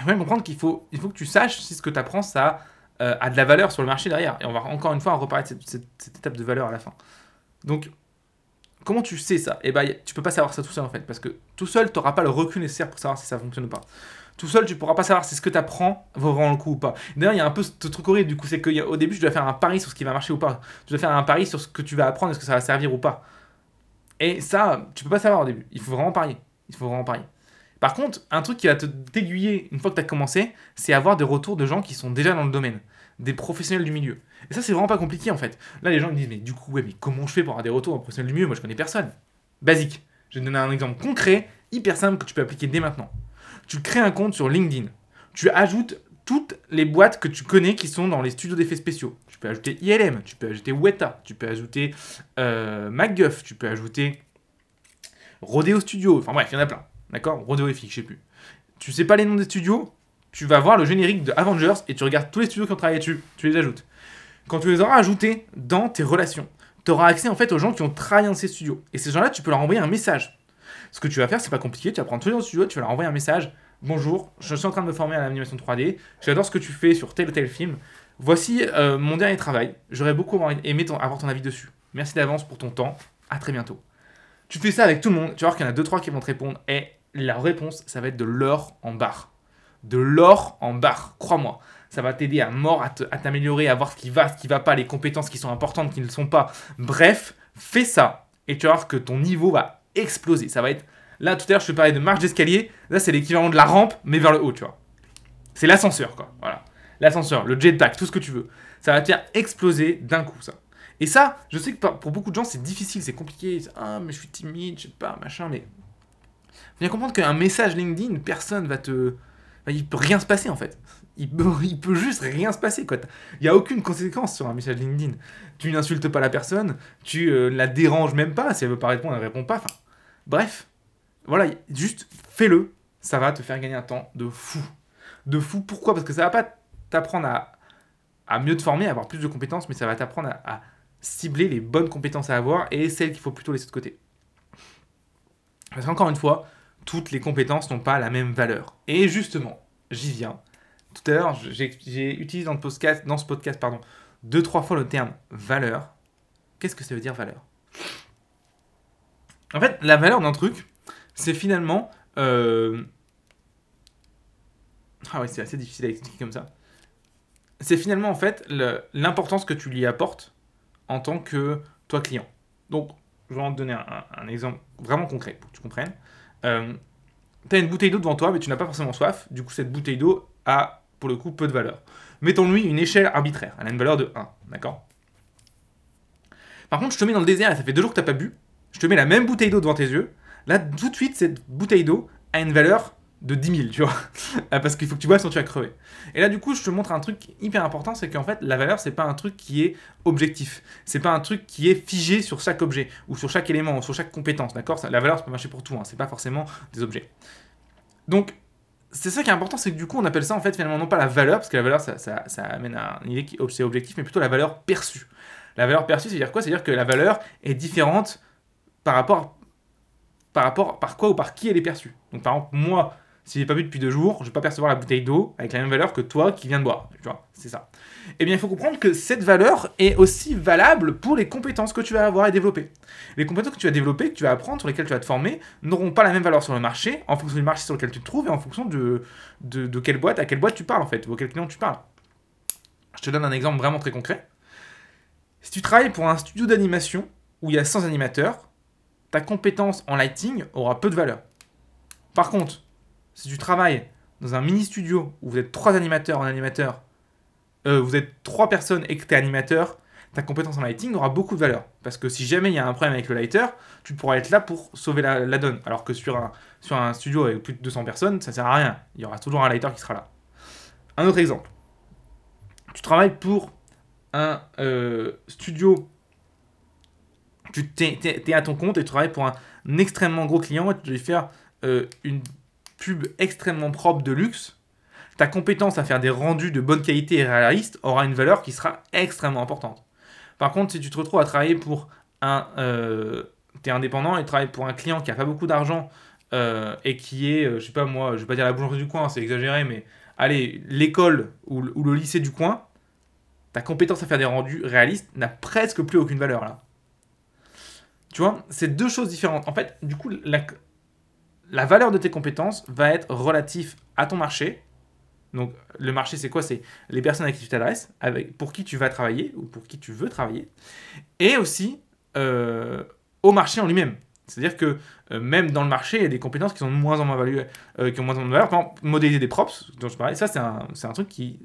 il faut comprendre qu'il faut, il faut que tu saches si ce que tu apprends ça euh, a de la valeur sur le marché derrière. Et on va encore une fois reparler de cette, cette, étape de valeur à la fin. Donc, comment tu sais ça? Eh ben, tu peux pas savoir ça tout seul en fait, parce que tout seul, tu n'auras pas le recul nécessaire pour savoir si ça fonctionne ou pas tout seul, tu pourras pas savoir si ce que tu apprends vaut vraiment le coup ou pas. D'ailleurs, il y a un peu ce truc horrible, du coup, c'est qu'au début, tu dois faire un pari sur ce qui va marcher ou pas. Tu dois faire un pari sur ce que tu vas apprendre, est-ce que ça va servir ou pas. Et ça, tu peux pas savoir au début. Il faut vraiment parier. Il faut vraiment parier. Par contre, un truc qui va te t'aiguiller une fois que tu as commencé, c'est avoir des retours de gens qui sont déjà dans le domaine, des professionnels du milieu. Et ça, c'est vraiment pas compliqué en fait. Là, les gens me disent, mais du coup, ouais, comment je fais pour avoir des retours de professionnels du milieu? Moi, je connais personne. Basique. Je vais te donner un exemple concret, hyper simple, que tu peux appliquer dès maintenant tu crées un compte sur LinkedIn. Tu ajoutes toutes les boîtes que tu connais qui sont dans les studios d'effets spéciaux. Tu peux ajouter ILM, tu peux ajouter Weta, tu peux ajouter euh, MacGuff, tu peux ajouter Rodeo Studio. Enfin bref, il y en a plein. D'accord? Rodeo FX, je sais plus. Tu sais pas les noms des studios, tu vas voir le générique de Avengers et tu regardes tous les studios qui ont travaillé dessus. Tu les ajoutes. Quand tu les auras ajoutés dans tes relations, tu auras accès en fait aux gens qui ont travaillé dans ces studios. Et ces gens-là, tu peux leur envoyer un message. Ce que tu vas faire, c'est pas compliqué. Tu vas prendre tous les studios, tu vas leur envoyer un message. Bonjour, je suis en train de me former à l'animation 3D. J'adore ce que tu fais sur tel ou tel film. Voici euh, mon dernier travail. J'aurais beaucoup aimé avoir ton avis dessus. Merci d'avance pour ton temps. À très bientôt. Tu fais ça avec tout le monde. Tu vas voir qu'il y en a 2-3 qui vont te répondre. Et la réponse, ça va être de l'or en barre. De l'or en barre. Crois-moi. Ça va t'aider à mort, à t'améliorer, à voir ce qui va, ce qui va pas, les compétences qui sont importantes, qui ne le sont pas. Bref, fais ça. Et tu vas voir que ton niveau va exploser. Ça va être. Là, tout à l'heure, je te parlais de marche d'escalier. Là, c'est l'équivalent de la rampe, mais vers le haut, tu vois. C'est l'ascenseur, quoi. Voilà. L'ascenseur, le jetpack, tout ce que tu veux. Ça va te faire exploser d'un coup, ça. Et ça, je sais que pour beaucoup de gens, c'est difficile, c'est compliqué. Ah, mais je suis timide, je sais pas, machin, mais. Faut bien comprendre qu'un message LinkedIn, personne va te. Il peut rien se passer, en fait. Il peut, peut juste rien se passer, quoi. Il n'y a aucune conséquence sur un message LinkedIn. Tu n'insultes pas la personne, tu euh, la déranges même pas. Si elle veut pas répondre, elle répond pas. Enfin, Bref, voilà, juste fais-le, ça va te faire gagner un temps de fou. De fou, pourquoi? Parce que ça va pas t'apprendre à, mieux te former, à avoir plus de compétences, mais ça va t'apprendre à, cibler les bonnes compétences à avoir et celles qu'il faut plutôt laisser de côté. Parce qu'encore une fois, toutes les compétences n'ont pas la même valeur. Et justement, j'y viens. tout à l'heure, j'ai j'ai utilisé dans, le podcast, dans ce podcast pardon, deux, trois fois le terme valeur. Qu'est-ce que ça veut dire valeur? En fait, la valeur d'un truc, c'est finalement. euh, Ah oui, c'est assez difficile à expliquer comme ça. C'est finalement en fait l'importance que tu lui apportes en tant que toi client. Donc, je vais en te donner un, un exemple vraiment concret pour que tu comprennes. Euh, tu as une bouteille d'eau devant toi, mais tu n'as pas forcément soif. Du coup, cette bouteille d'eau a, pour le coup, peu de valeur. Mettons-lui une échelle arbitraire. Elle a une valeur de 1, d'accord? Par contre, je te mets dans le désert et ça fait deux jours que tu n'as pas bu. Je te mets la même bouteille d'eau devant tes yeux. Là, tout de suite, cette bouteille d'eau a une valeur de 10 000, tu vois. Parce qu'il faut que tu boives sinon tu vas crever. Et là, du coup, je te montre un truc hyper important, c'est qu'en fait, la valeur, c'est pas un truc qui est objectif. C'est pas un truc qui est figé sur chaque objet, ou sur chaque élément, ou sur chaque compétence, d'accord? La valeur, ça peut marcher pour tout, hein. c'est pas forcément des objets. Donc, c'est ça qui est important, c'est que du coup, on appelle ça en fait finalement non pas la valeur, parce que la valeur, ça, ça, amène à une idée qui c'est objectif, mais plutôt la valeur perçue. La valeur perçue, c'est-à-dire quoi? C'est-à-dire que la valeur est différente par rapport, par rapport, par quoi ou par qui elle est perçue. Donc, par exemple, moi, si j'ai pas bu depuis deux jours, je vais pas percevoir la bouteille d'eau avec la même valeur que toi qui viens de boire. Tu vois, c'est ça. Eh bien, il faut comprendre que cette valeur est aussi valable pour les compétences que tu vas avoir et développer. Les compétences que tu vas développer, que tu vas apprendre, sur lesquelles tu vas te former, n'auront pas la même valeur sur le marché, en fonction du marché sur lequel tu te trouves et en fonction de, de, de quelle boîte, à quelle boîte tu parles en fait, ou à quel client tu parles. Je te donne un exemple vraiment très concret. Si tu travailles pour un studio d'animation où il y a 100 animateurs, ta compétence en lighting aura peu de valeur. Par contre, si tu travailles dans un mini studio où vous êtes trois animateurs en animateur, euh, vous êtes trois personnes et que tu es animateur, ta compétence en lighting aura beaucoup de valeur. Parce que si jamais il y a un problème avec le lighter, tu pourras être là pour sauver la, donne. Alors que sur un, studio avec plus de 200 personnes, ça sert à rien. Il y aura toujours un lighter qui sera là. Un autre exemple. Tu travailles pour un euh, studio. Tu t'es, t'es- t'es à ton compte et tu travailles pour un extrêmement gros client et tu dois lui faire euh, une pub extrêmement propre de luxe. Ta compétence à faire des rendus de bonne qualité et réalistes aura une valeur qui sera extrêmement importante. Par contre, si tu te retrouves à travailler pour un. Euh, tu es indépendant et travailles pour un client qui a pas beaucoup d'argent euh, et qui est, je sais pas moi, je vais pas dire la boulangerie du coin, c'est exagéré, mais allez, l'école ou, le- ou le lycée du coin, ta compétence à faire des rendus réalistes n'a presque plus aucune valeur là. Tu vois, c'est deux choses différentes. En fait, du coup, la, la valeur de tes compétences va être relative à ton marché. Donc, le marché, c'est quoi? C'est les personnes à qui tu t'adresses, avec, pour qui tu vas travailler ou pour qui tu veux travailler, et aussi euh, au marché en lui-même. C'est-à-dire que euh, même dans le marché, il y a des compétences qui sont de moins en moins valuées, euh, qui ont moins en moins de valeur. Par exemple, modéliser des props, dont je parlais, ça, c'est un, c'est un truc qui,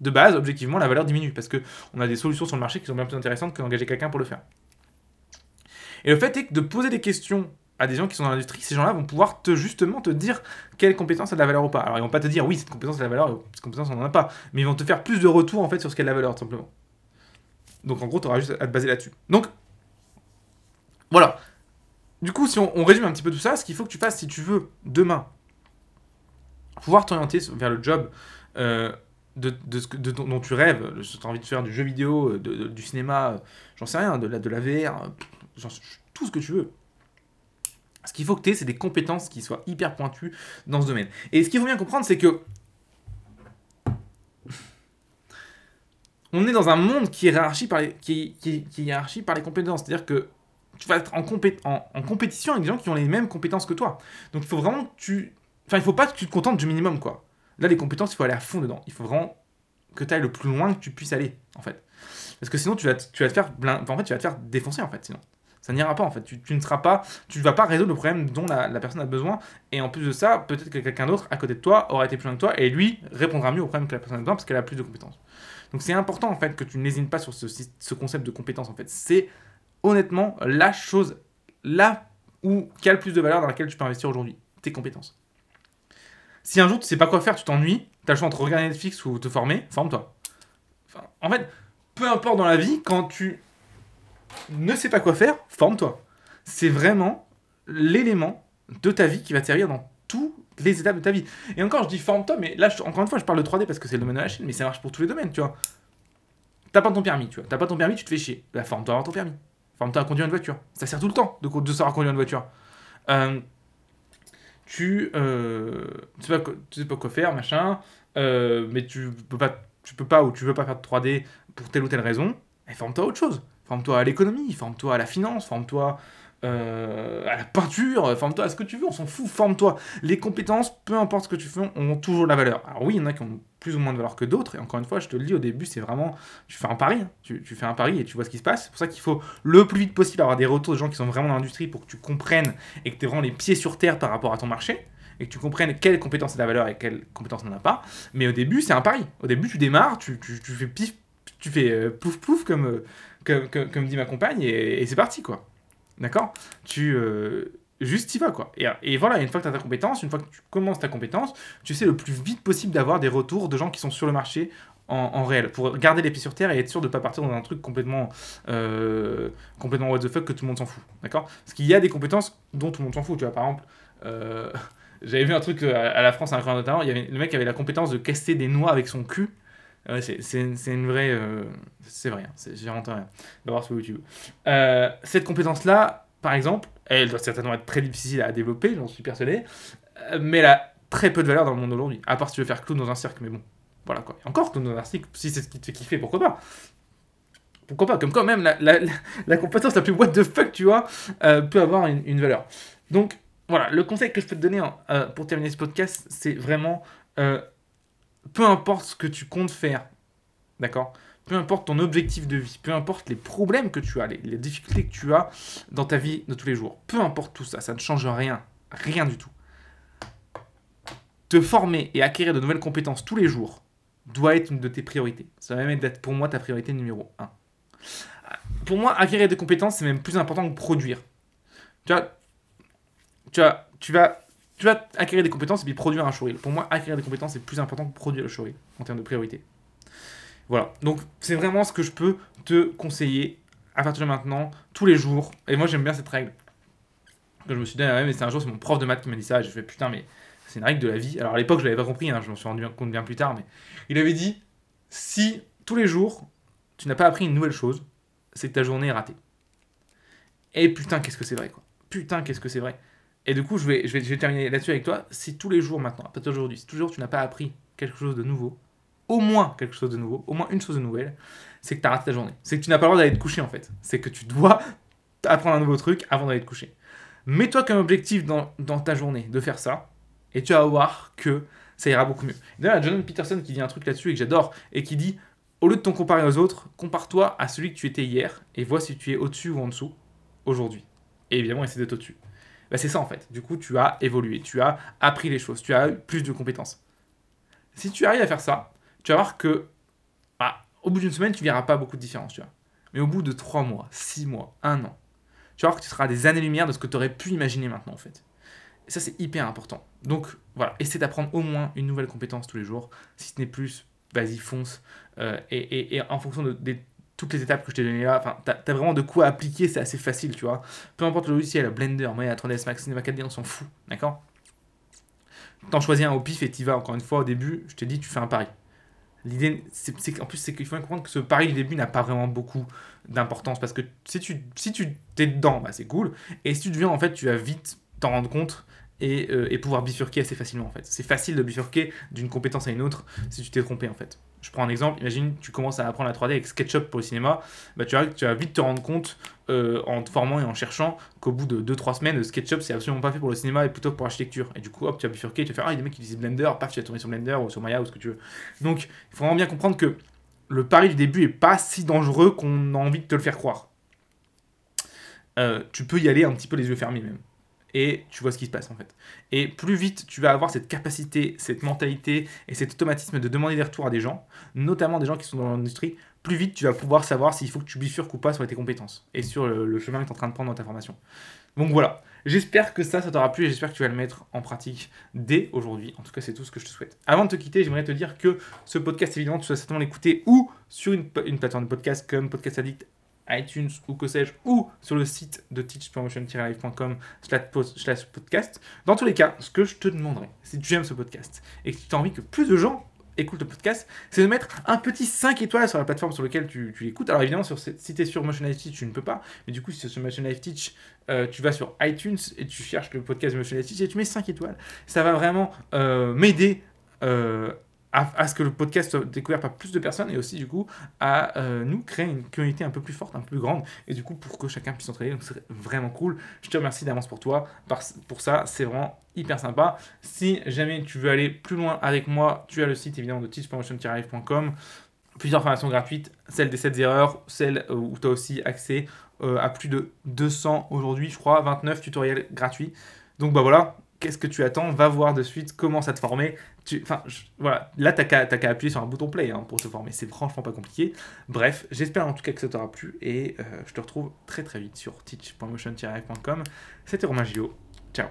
de base, objectivement, la valeur diminue parce que on a des solutions sur le marché qui sont bien plus intéressantes que d'engager quelqu'un pour le faire. Et le fait est que de poser des questions à des gens qui sont dans l'industrie, ces gens-là vont pouvoir te justement te dire quelle compétence a de la valeur ou pas. Alors ils vont pas te dire oui cette compétence a de la valeur, cette compétence on n'en a pas, mais ils vont te faire plus de retours en fait sur ce qu'est de la valeur tout simplement. Donc en gros tu auras juste à te baser là-dessus. Donc voilà. Du coup si on, résume un petit peu tout ça, ce qu'il faut que tu fasses si tu veux demain pouvoir t'orienter vers le job euh, de, ce que- dont tu rêves, si tu as envie de faire du jeu vidéo, du cinéma, j'en sais rien, de la VR, sais- tout ce que tu veux. Ce qu'il faut que tu aies, c'est des compétences qui soient hyper pointues dans ce domaine. Et ce qu'il faut bien comprendre, c'est que on est dans un monde qui est hiérarchi par les, qui, qui- qui est hiérarchi par les compétences. C'est-à-dire que tu vas être en, en, compétition avec des gens qui ont les mêmes compétences que toi. Donc il faut vraiment que tu... Enfin, il faut pas que tu te contentes du minimum, quoi. Là, les compétences, il faut aller à fond dedans. Il faut vraiment que tu ailles le plus loin que tu puisses aller, en fait. Parce que sinon, tu vas te, tu vas te faire... en fait, tu vas te faire défoncer, en fait, sinon. Ça n'ira pas, en fait. Tu, ne seras pas... Tu vas pas résoudre le problème dont la, personne a besoin. Et en plus de ça, peut-être que quelqu'un d'autre, à côté de toi, aura été plus loin que toi, et lui répondra mieux au problème que la personne a besoin, parce qu'elle a plus de compétences. Donc c'est important, en fait, que tu n'hésines pas sur ce, ce concept de compétence, en fait. C'est, honnêtement, la chose, là où, qui a le plus de valeur dans laquelle tu peux investir aujourd'hui. Tes compétences. Si un jour tu sais pas quoi faire, tu t'ennuies, tu as le choix entre regarder Netflix ou te former, forme-toi. En fait, peu importe dans la vie, quand tu ne sais pas quoi faire, forme-toi. C'est vraiment l'élément de ta vie qui va te servir dans toutes les étapes de ta vie. Et encore, je dis forme-toi, mais là, encore une fois, je parle de 3D parce que c'est le domaine de la chaîne, mais ça marche pour tous les domaines, tu vois. T'as pas ton permis, tu vois. T'as pas ton permis, tu te fais chier. Bah, forme-toi avoir ton permis. Forme-toi à conduire une voiture. Ça sert tout le temps de, de savoir conduire une voiture. Euh, tu, euh, tu, sais pas, tu sais pas quoi faire, machin. euh, mais tu peux pas, tu peux pas ou tu veux pas faire de 3D pour telle ou telle raison, et forme-toi à autre chose. Forme-toi à l'économie, forme-toi à la finance, forme-toi euh, à la peinture, forme-toi à ce que tu veux, on s'en fout, forme-toi. Les compétences, peu importe ce que tu fais, ont toujours de la valeur. Alors oui, il y en a qui ont plus ou moins de valeur que d'autres, et encore une fois, je te le dis au début, c'est vraiment, tu fais un pari, hein. tu, fais un pari et tu vois ce qui se passe. C'est pour ça qu'il faut le plus vite possible avoir des retours de gens qui sont vraiment dans l'industrie pour que tu comprennes et que tu aies vraiment les pieds sur terre par rapport à ton marché et que tu comprennes quelles compétences a de la valeur et quelles compétences n'en a pas. Mais au début, c'est un pari. Au début, tu démarres, tu fais pif, tu fais euh, plouf plouf comme, euh, comme, comme, comme, dit ma compagne et, c'est parti quoi. D'accord? Tu. Euh, juste y vas quoi. Et, voilà, une fois que tu as ta compétence, une fois que tu commences ta compétence, tu sais le plus vite possible d'avoir des retours de gens qui sont sur le marché en, réel pour garder les pieds sur terre et être sûr de ne pas partir dans un truc complètement euh, complètement what the fuck que tout le monde s'en fout. D'accord? Parce qu'il y a des compétences dont tout le monde s'en fout. Tu vois, par exemple, euh, j'avais vu un truc à, la France, un grand talent, il y avait le mec qui avait la compétence de caster des noix avec son cul. Ouais, c'est une vraie. Euh, c'est vrai, hein, j'ai rien. Va voir sur YouTube. Euh, cette compétence-là, par exemple, elle doit certainement être très difficile à développer, j'en suis persuadé, euh, mais elle a très peu de valeur dans le monde d'aujourd'hui. À part si tu veux faire clown dans un cirque, mais bon, voilà quoi. Encore clown dans un cirque, si c'est ce qui te fait kiffer, pourquoi pas? Pourquoi pas? Comme quand même, la, la, la, compétence la plus what the fuck, tu vois, euh, peut avoir une, une, valeur. Donc, voilà, le conseil que je peux te donner euh, pour terminer ce podcast, c'est vraiment peu importe ce que tu comptes faire, d'accord? Peu importe ton objectif de vie, peu importe les problèmes que tu as, les, difficultés que tu as dans ta vie de tous les jours, peu importe tout ça, ça ne change rien, rien du tout. Te former et acquérir de nouvelles compétences tous les jours doit être une de tes priorités. Ça va même être pour moi ta priorité numéro 1. Pour moi, acquérir des compétences, c'est même plus important que produire. Tu vois, tu, as, tu vas tu vas acquérir des compétences et puis produire un showreel. Pour moi, acquérir des compétences, c'est plus important que produire le showreel en termes de priorité. Voilà. Donc, c'est vraiment ce que je peux te conseiller à partir de maintenant, tous les jours. Et moi, j'aime bien cette règle. Je me suis dit, ah mais c'est un jour, c'est mon prof de maths qui m'a dit ça. Et j'ai fait, putain, mais c'est une règle de la vie. Alors, à l'époque, je l'avais pas compris, hein, je m'en suis rendu compte bien plus tard. Mais il avait dit, si tous les jours, tu n'as pas appris une nouvelle chose, c'est que ta journée est ratée. Et putain, qu'est-ce que c'est vrai, quoi. Putain, qu'est-ce que c'est vrai. Et du coup, je vais, je vais, terminer là-dessus avec toi. Si tous les jours maintenant, à partir d'aujourd'hui, si toujours tu n'as pas appris quelque chose de nouveau, au moins quelque chose de nouveau, au moins une chose de nouvelle, c'est que tu as raté ta journée. C'est que tu n'as pas le droit d'aller te coucher en fait. C'est que tu dois apprendre un nouveau truc avant d'aller te coucher. Mets-toi comme objectif dans, ta journée de faire ça, et tu vas voir que ça ira beaucoup mieux. D'ailleurs, Jordan Peterson qui dit un truc là-dessus et que j'adore, et qui dit au lieu de t'en comparer aux autres, compare-toi à celui que tu étais hier et vois si tu es au-dessus ou en dessous aujourd'hui. Et évidemment, essaie d'être au-dessus. Bah, c'est ça en fait. Du coup, tu as évolué, tu as appris les choses, tu as eu plus de compétences. Si tu arrives à faire ça, tu vas voir que bah, au bout d'une semaine, tu verras pas beaucoup de différence, tu vois. Mais au bout de 3 mois, 6 mois, 1 an, tu vas voir que tu seras des années-lumière de ce que tu aurais pu imaginer maintenant en fait. Et ça, c'est hyper important. Donc voilà, essaie d'apprendre au moins une nouvelle compétence tous les jours. Si ce n'est plus, vas-y, fonce. Euh, et, et, et, en fonction de, des toutes les étapes que je t'ai données là, enfin, t'as as vraiment de quoi appliquer, c'est assez facile, tu vois. Peu importe le logiciel, Blender, Maya, 3ds Max, Cinema 4D, on s'en fout, d'accord? T'en choisis un au pif et t'y vas, encore une fois, au début, je t'ai dit, tu fais un pari. L'idée, c'est qu'en plus, c'est qu'il faut comprendre que ce pari du début n'a pas vraiment beaucoup d'importance, parce que si tu si tu t'es dedans, bah, c'est cool, et si tu deviens, en fait, tu vas vite t'en rendre compte et, euh, et, pouvoir bifurquer assez facilement en fait. C'est facile de bifurquer d'une compétence à une autre si tu t'es trompé en fait. Je prends un exemple, imagine tu commences à apprendre la 3D avec SketchUp pour le cinéma, bah tu, vas, tu vas vite te rendre compte euh, en te formant et en cherchant qu'au bout de 2-3 semaines, SketchUp c'est absolument pas fait pour le cinéma et plutôt pour l'architecture. Et du coup, hop, tu vas bifurquer, tu vas faire ah, il y a des mecs qui utilisent Blender, paf, tu vas tomber sur Blender ou sur Maya ou ce que tu veux. Donc il faut vraiment bien comprendre que le pari du début est pas si dangereux qu'on a envie de te le faire croire. Euh, tu peux y aller un petit peu les yeux fermés même et tu vois ce qui se passe en fait. Et plus vite tu vas avoir cette capacité, cette mentalité et cet automatisme de demander des retours à des gens, notamment des gens qui sont dans l'industrie, plus vite tu vas pouvoir savoir s'il faut que tu bifurques ou pas sur tes compétences et sur le, chemin que tu es en train de prendre dans ta formation. Donc voilà, j'espère que ça, ça t'aura plu et j'espère que tu vas le mettre en pratique dès aujourd'hui. En tout cas, c'est tout ce que je te souhaite. Avant de te quitter, j'aimerais te dire que ce podcast, évidemment, tu dois certainement l'écouter ou sur une, une plateforme de podcast comme Podcast Addict iTunes ou que sais-je, ou sur le site de teachpromotion-live.com slash podcast. Dans tous les cas, ce que je te demanderais, si tu aimes ce podcast et que tu as envie que plus de gens écoutent le podcast, c'est de mettre un petit 5 étoiles sur la plateforme sur laquelle tu, l'écoutes. Alors évidemment, sur, si tu es sur Motion Life Teach, tu ne peux pas, mais du coup, si tu es sur Motion Life Teach, euh, tu vas sur iTunes et tu cherches le podcast Motion Life Teach et tu mets 5 étoiles. Ça va vraiment euh, m'aider. Euh, à, ce que le podcast soit découvert par plus de personnes et aussi du coup à euh, nous créer une communauté un peu plus forte, un peu plus grande et du coup pour que chacun puisse s'entraider. Donc c'est vraiment cool. Je te remercie d'avance pour toi. pour ça, c'est vraiment hyper sympa. Si jamais tu veux aller plus loin avec moi, tu as le site évidemment de teachpromotion-live.com. Plusieurs formations gratuites, celle des 7 erreurs, celle euh, où tu as aussi accès euh, à plus de 200 aujourd'hui, je crois, 29 tutoriels gratuits. Donc bah voilà, qu'est-ce que tu attends? Va voir de suite comment ça te former. Tu, enfin, voilà, là, tu qu'à appuyer sur un bouton play hein, pour te former. C'est franchement pas compliqué. Bref, j'espère en tout cas que ça t'aura plu et euh, je te retrouve très très vite sur teach.motion-com. C'était Romain Gio. Ciao